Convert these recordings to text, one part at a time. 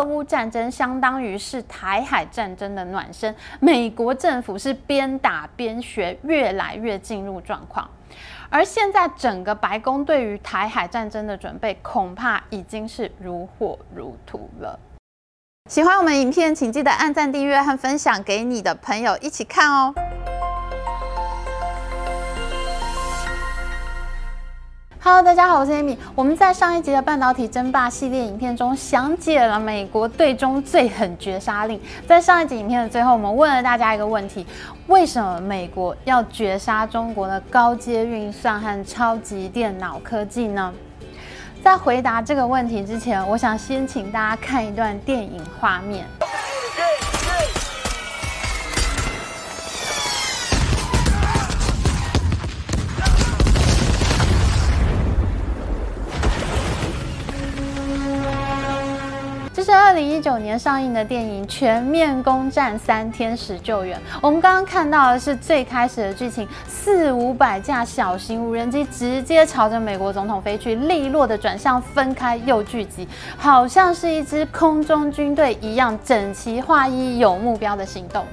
俄乌战争相当于是台海战争的暖身，美国政府是边打边学，越来越进入状况。而现在整个白宫对于台海战争的准备，恐怕已经是如火如荼了。喜欢我们影片，请记得按赞、订阅和分享给你的朋友一起看哦。Hello，大家好，我是 Amy。我们在上一集的半导体争霸系列影片中，详解了美国对中最狠绝杀令。在上一集影片的最后，我们问了大家一个问题：为什么美国要绝杀中国的高阶运算和超级电脑科技呢？在回答这个问题之前，我想先请大家看一段电影画面。二零一九年上映的电影《全面攻占三天使救援》。我们刚刚看到的是最开始的剧情，四五百架小型无人机直接朝着美国总统飞去，利落的转向，分开又聚集，好像是一支空中军队一样，整齐划一，有目标的行动。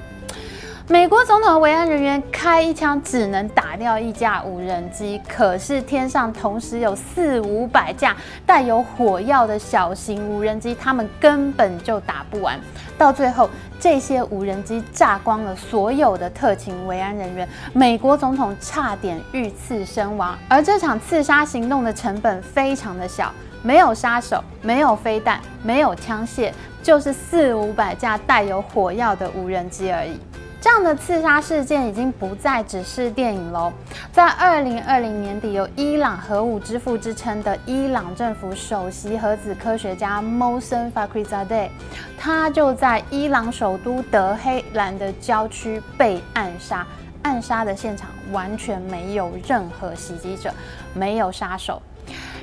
美国总统的维安人员开一枪只能打掉一架无人机，可是天上同时有四五百架带有火药的小型无人机，他们根本就打不完。到最后，这些无人机炸光了所有的特勤维安人员，美国总统差点遇刺身亡。而这场刺杀行动的成本非常的小，没有杀手，没有飞弹，没有枪械，就是四五百架带有火药的无人机而已。这样的刺杀事件已经不再只是电影喽。在二零二零年底，有伊朗核武之父之称的伊朗政府首席核子科学家 m o s e n Fakhrizadeh，他就在伊朗首都德黑兰的郊区被暗杀。暗杀的现场完全没有任何袭击者，没有杀手。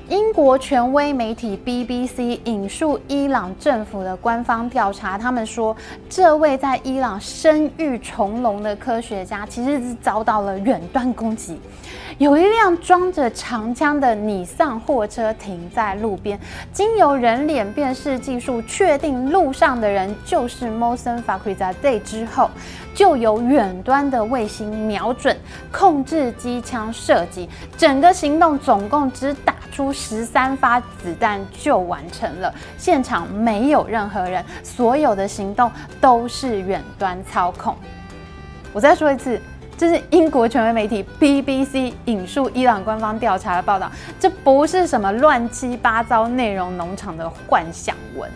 英国权威媒体 BBC 引述伊朗政府的官方调查，他们说，这位在伊朗声誉重隆的科学家其实是遭到了远端攻击。有一辆装着长枪的尼桑货车停在路边，经由人脸辨识技术确定路上的人就是 Mohsen f a k r i z a d e 之后，就由远端的卫星瞄准，控制机枪射击。整个行动总共只打出十三发子弹就完成了，现场没有任何人，所有的行动都是远端操控。我再说一次。这是英国权威媒体 BBC 引述伊朗官方调查的报道，这不是什么乱七八糟内容农场的幻想文。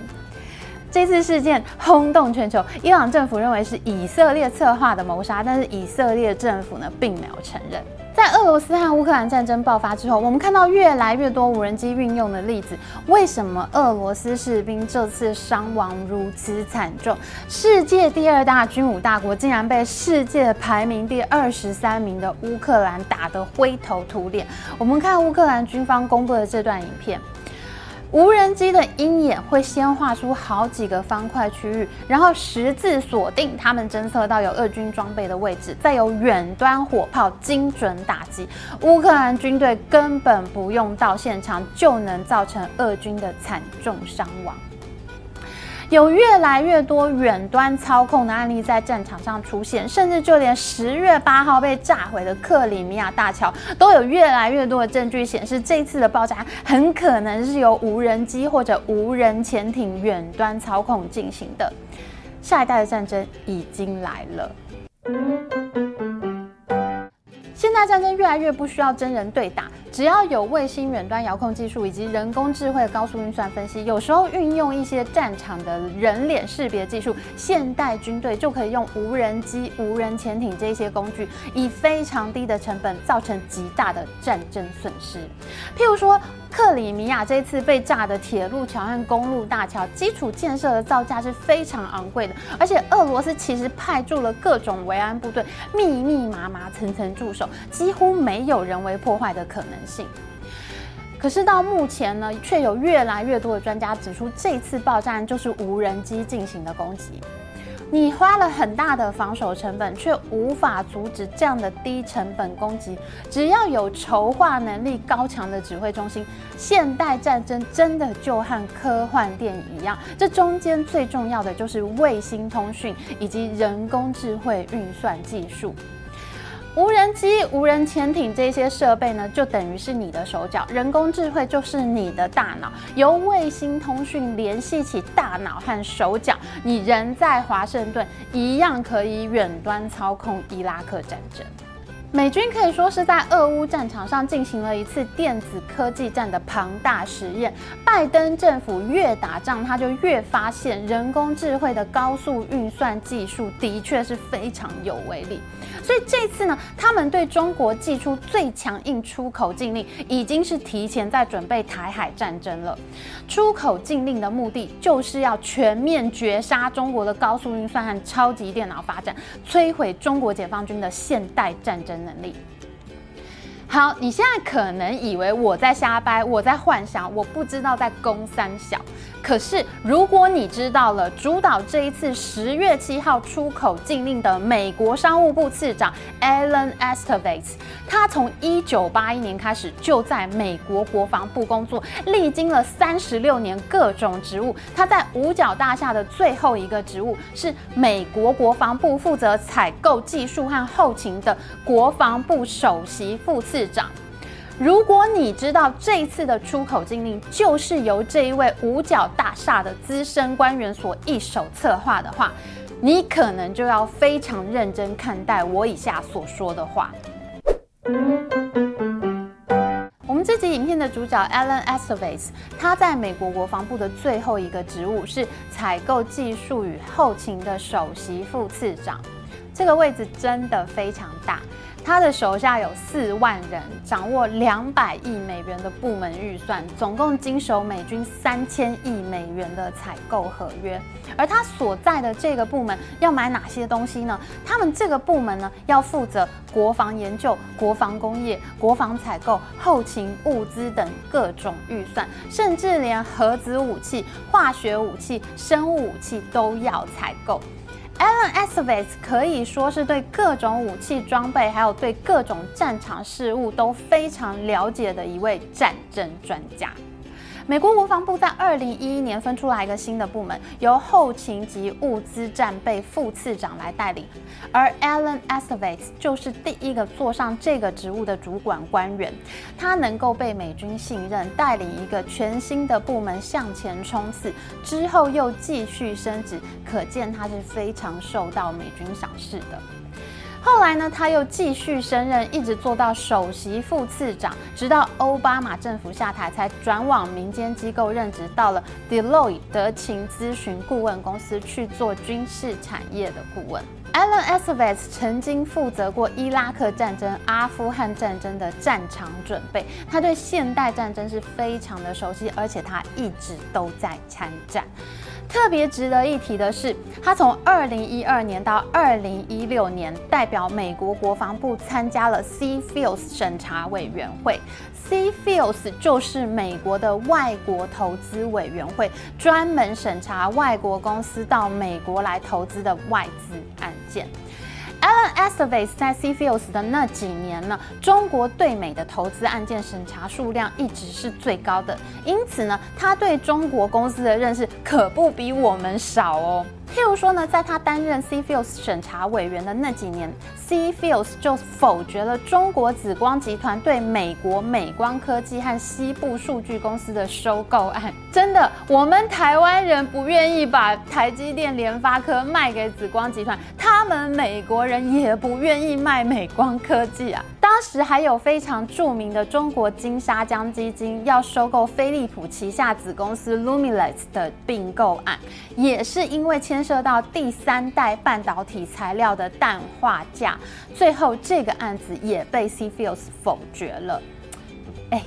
这次事件轰动全球，伊朗政府认为是以色列策划的谋杀，但是以色列政府呢并没有承认。在俄罗斯和乌克兰战争爆发之后，我们看到越来越多无人机运用的例子。为什么俄罗斯士兵这次伤亡如此惨重？世界第二大军武大国竟然被世界排名第二十三名的乌克兰打得灰头土脸。我们看乌克兰军方公布的这段影片。无人机的鹰眼会先画出好几个方块区域，然后十字锁定他们侦测到有俄军装备的位置，再由远端火炮精准打击。乌克兰军队根本不用到现场，就能造成俄军的惨重伤亡。有越来越多远端操控的案例在战场上出现，甚至就连十月八号被炸毁的克里米亚大桥，都有越来越多的证据显示，这次的爆炸很可能是由无人机或者无人潜艇远端操控进行的。下一代的战争已经来了。现在战争越来越不需要真人对打，只要有卫星远端遥控技术以及人工智慧的高速运算分析，有时候运用一些战场的人脸识别技术，现代军队就可以用无人机、无人潜艇这些工具，以非常低的成本造成极大的战争损失。譬如说，克里米亚这次被炸的铁路桥和公路大桥，基础建设的造价是非常昂贵的，而且俄罗斯其实派驻了各种维安部队，密密麻麻、层层驻守，几乎没有人为破坏的可能性。可是到目前呢，却有越来越多的专家指出，这次爆炸就是无人机进行的攻击。你花了很大的防守成本，却无法阻止这样的低成本攻击。只要有筹划能力高强的指挥中心，现代战争真的就和科幻电影一样。这中间最重要的就是卫星通讯以及人工智慧运算技术。无人机、无人潜艇这些设备呢，就等于是你的手脚；人工智慧就是你的大脑，由卫星通讯联系起大脑和手脚，你人在华盛顿一样可以远端操控伊拉克战争。美军可以说是在俄乌战场上进行了一次电子科技战的庞大实验。拜登政府越打仗，他就越发现人工智慧的高速运算技术的确是非常有威力。所以这次呢，他们对中国祭出最强硬出口禁令，已经是提前在准备台海战争了。出口禁令的目的就是要全面绝杀中国的高速运算和超级电脑发展，摧毁中国解放军的现代战争能力。好，你现在可能以为我在瞎掰，我在幻想，我不知道在攻三小。可是，如果你知道了主导这一次十月七号出口禁令的美国商务部次长 Alan Estevez，他从一九八一年开始就在美国国防部工作，历经了三十六年各种职务。他在五角大厦的最后一个职务是美国国防部负责采购技术和后勤的国防部首席副次长。如果你知道这一次的出口禁令就是由这一位五角大厦的资深官员所一手策划的话，你可能就要非常认真看待我以下所说的话。我们这集影片的主角 Alan Estevez，他在美国国防部的最后一个职务是采购技术与后勤的首席副次长，这个位置真的非常大。他的手下有四万人，掌握两百亿美元的部门预算，总共经手美军三千亿美元的采购合约。而他所在的这个部门要买哪些东西呢？他们这个部门呢，要负责国防研究、国防工业、国防采购、后勤物资等各种预算，甚至连核子武器、化学武器、生物武器都要采购。Alan Estevez 可以说是对各种武器装备，还有对各种战场事物都非常了解的一位战争专家。美国国防部在二零一一年分出来一个新的部门，由后勤及物资战备副次长来带领，而 Alan Estevez 就是第一个坐上这个职务的主管官员。他能够被美军信任，带领一个全新的部门向前冲刺，之后又继续升职，可见他是非常受到美军赏识的。后来呢，他又继续升任，一直做到首席副次长，直到奥巴马政府下台，才转往民间机构任职，到了 Deloitte 德勤咨询顾问公司去做军事产业的顾问。Alan Estevez 曾经负责过伊拉克战争、阿富汗战争的战场准备，他对现代战争是非常的熟悉，而且他一直都在参战。特别值得一提的是，他从二零一二年到二零一六年，代表美国国防部参加了 CFIUS 审查委员会。CFIUS 就是美国的外国投资委员会，专门审查外国公司到美国来投资的外资案件。Alan Estevez 在 seafield 的那几年呢，中国对美的投资案件审查数量一直是最高的，因此呢，他对中国公司的认识可不比我们少哦。譬如说呢，在他担任 C Fields 审查委员的那几年，C Fields 就否决了中国紫光集团对美国美光科技和西部数据公司的收购案。真的，我们台湾人不愿意把台积电、联发科卖给紫光集团，他们美国人也不愿意卖美光科技啊。当时还有非常著名的中国金沙江基金要收购飞利浦旗下子公司 Lumileds 的并购案，也是因为牵涉到第三代半导体材料的氮化价，最后这个案子也被 C Fields 否决了。哎，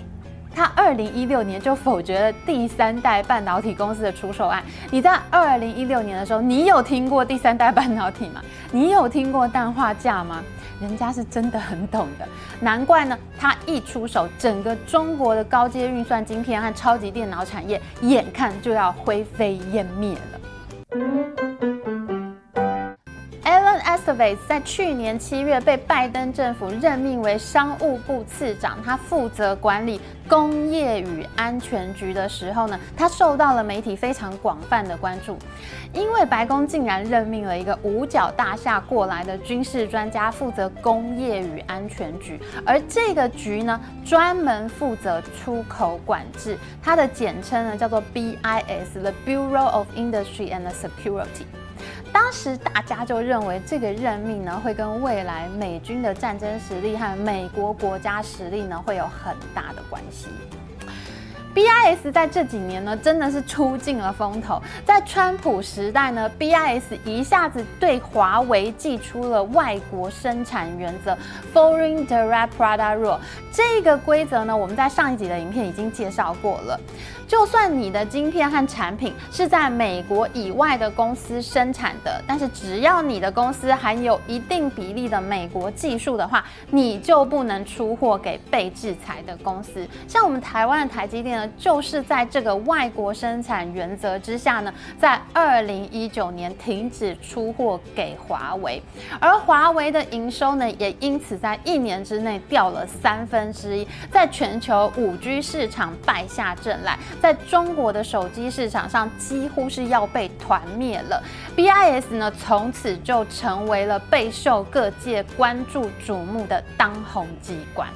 他二零一六年就否决了第三代半导体公司的出售案。你在二零一六年的时候，你有听过第三代半导体吗？你有听过氮化镓吗？人家是真的很懂的，难怪呢，他一出手，整个中国的高阶运算晶片和超级电脑产业，眼看就要灰飞烟灭了。在去年七月被拜登政府任命为商务部次长，他负责管理工业与安全局的时候呢，他受到了媒体非常广泛的关注，因为白宫竟然任命了一个五角大厦过来的军事专家负责工业与安全局，而这个局呢，专门负责出口管制，它的简称呢叫做 BIS，The Bureau of Industry and Security。当时大家就认为这个任命呢，会跟未来美军的战争实力和美国国家实力呢，会有很大的关系。BIS 在这几年呢，真的是出尽了风头。在川普时代呢，BIS 一下子对华为祭出了外国生产原则 （Foreign Direct Product Rule）。这个规则呢，我们在上一集的影片已经介绍过了。就算你的晶片和产品是在美国以外的公司生产的，但是只要你的公司含有一定比例的美国技术的话，你就不能出货给被制裁的公司。像我们台湾的台积电呢，就是在这个外国生产原则之下呢，在二零一九年停止出货给华为，而华为的营收呢，也因此在一年之内掉了三分之一，在全球五 G 市场败下阵来。在中国的手机市场上，几乎是要被团灭了。BIS 呢，从此就成为了备受各界关注瞩目的当红机关。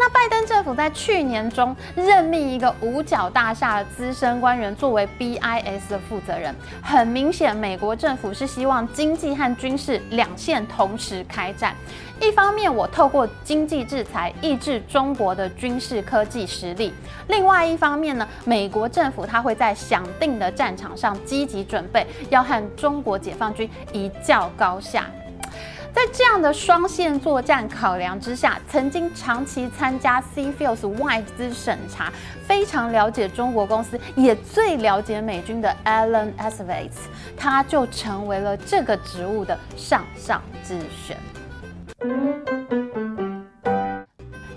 那拜登政府在去年中任命一个五角大厦的资深官员作为 BIS 的负责人，很明显，美国政府是希望经济和军事两线同时开战。一方面，我透过经济制裁抑制中国的军事科技实力；另外一方面呢，美国政府它会在响定的战场上积极准备，要和中国解放军一较高下。在这样的双线作战考量之下，曾经长期参加 CFIUS 外资审查、非常了解中国公司，也最了解美军的 Alan Estevez，他就成为了这个职务的上上之选。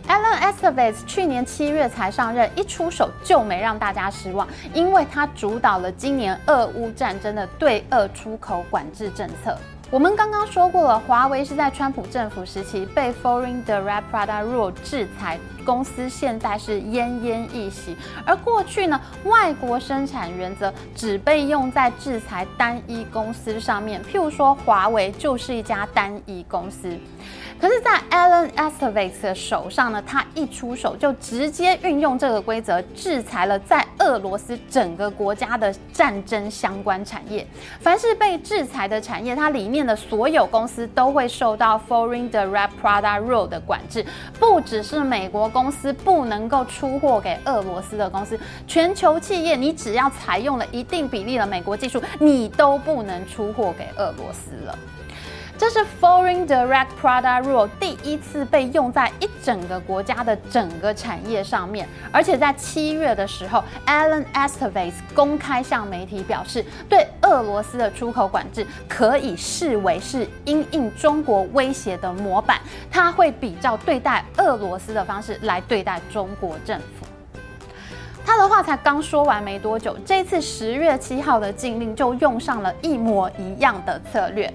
Alan Estevez 去年七月才上任，一出手就没让大家失望，因为他主导了今年俄乌战争的对俄出口管制政策。我们刚刚说过了，华为是在川普政府时期被 Foreign Direct Product Rule 制裁，公司现在是奄奄一息。而过去呢，外国生产原则只被用在制裁单一公司上面，譬如说华为就是一家单一公司。可是，在 Alan Estevez 的手上呢，他一出手就直接运用这个规则，制裁了在俄罗斯整个国家的战争相关产业。凡是被制裁的产业，它里面的所有公司都会受到 Foreign Direct Product Rule 的管制。不只是美国公司不能够出货给俄罗斯的公司，全球企业，你只要采用了一定比例的美国技术，你都不能出货给俄罗斯了。这是 Foreign Direct Product Rule 第一次被用在一整个国家的整个产业上面，而且在七月的时候，Alan Estevez 公开向媒体表示，对俄罗斯的出口管制可以视为是因应中国威胁的模板，他会比照对待俄罗斯的方式来对待中国政府。他的话才刚说完没多久，这次十月七号的禁令就用上了一模一样的策略。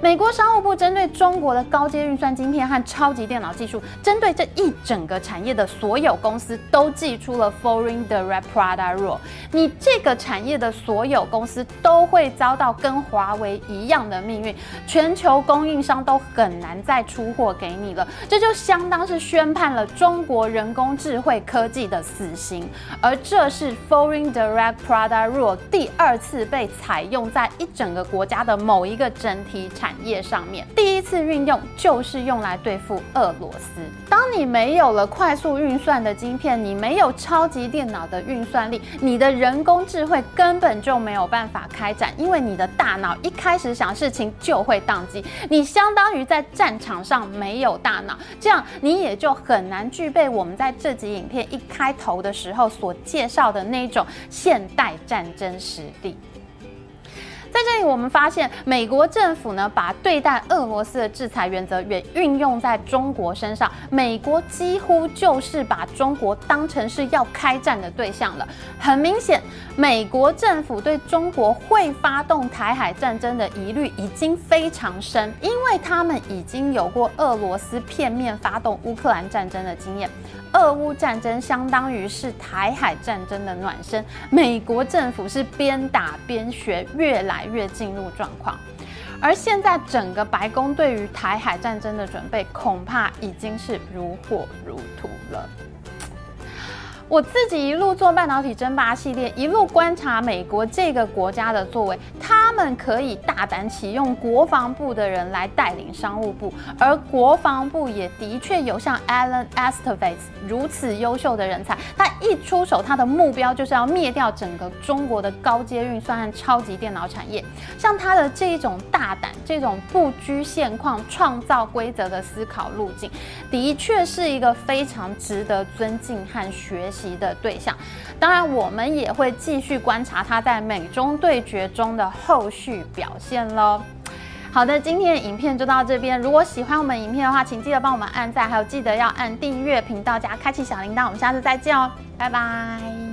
美国商务部针对中国的高阶运算晶片和超级电脑技术，针对这一整个产业的所有公司都寄出了 Foreign Direct Product Rule。你这个产业的所有公司都会遭到跟华为一样的命运，全球供应商都很难再出货给你了。这就相当是宣判了中国人工智慧科技的死刑。而这是 Foreign Direct Product Rule 第二次被采用在一整个国家的某一个整体产业上面。第一次运用就是用来对付俄罗斯。当你没有了快速运算的晶片，你没有超级电脑的运算力，你的人工智慧根本就没有办法开展，因为你的大脑一开始想事情就会宕机。你相当于在战场上没有大脑，这样你也就很难具备我们在这集影片一开头的时候所介绍的那种现代战争实力。在这里，我们发现美国政府呢，把对待俄罗斯的制裁原则也运用在中国身上。美国几乎就是把中国当成是要开战的对象了。很明显，美国政府对中国会发动台海战争的疑虑已经非常深，因为他们已经有过俄罗斯片面发动乌克兰战争的经验。俄乌战争相当于是台海战争的暖身，美国政府是边打边学，越来越进入状况。而现在整个白宫对于台海战争的准备，恐怕已经是如火如荼了。我自己一路做半导体争霸系列，一路观察美国这个国家的作为，他们可以大胆启用国防部的人来带领商务部，而国防部也的确有像 Alan Estevez 如此优秀的人才。他一出手，他的目标就是要灭掉整个中国的高阶运算和超级电脑产业。像他的这一种大胆、这种不拘现况、创造规则的思考路径，的确是一个非常值得尊敬和学习习的对象，当然我们也会继续观察他在美中对决中的后续表现喽。好的，今天的影片就到这边。如果喜欢我们影片的话，请记得帮我们按赞，还有记得要按订阅频道加开启小铃铛。我们下次再见哦，拜拜。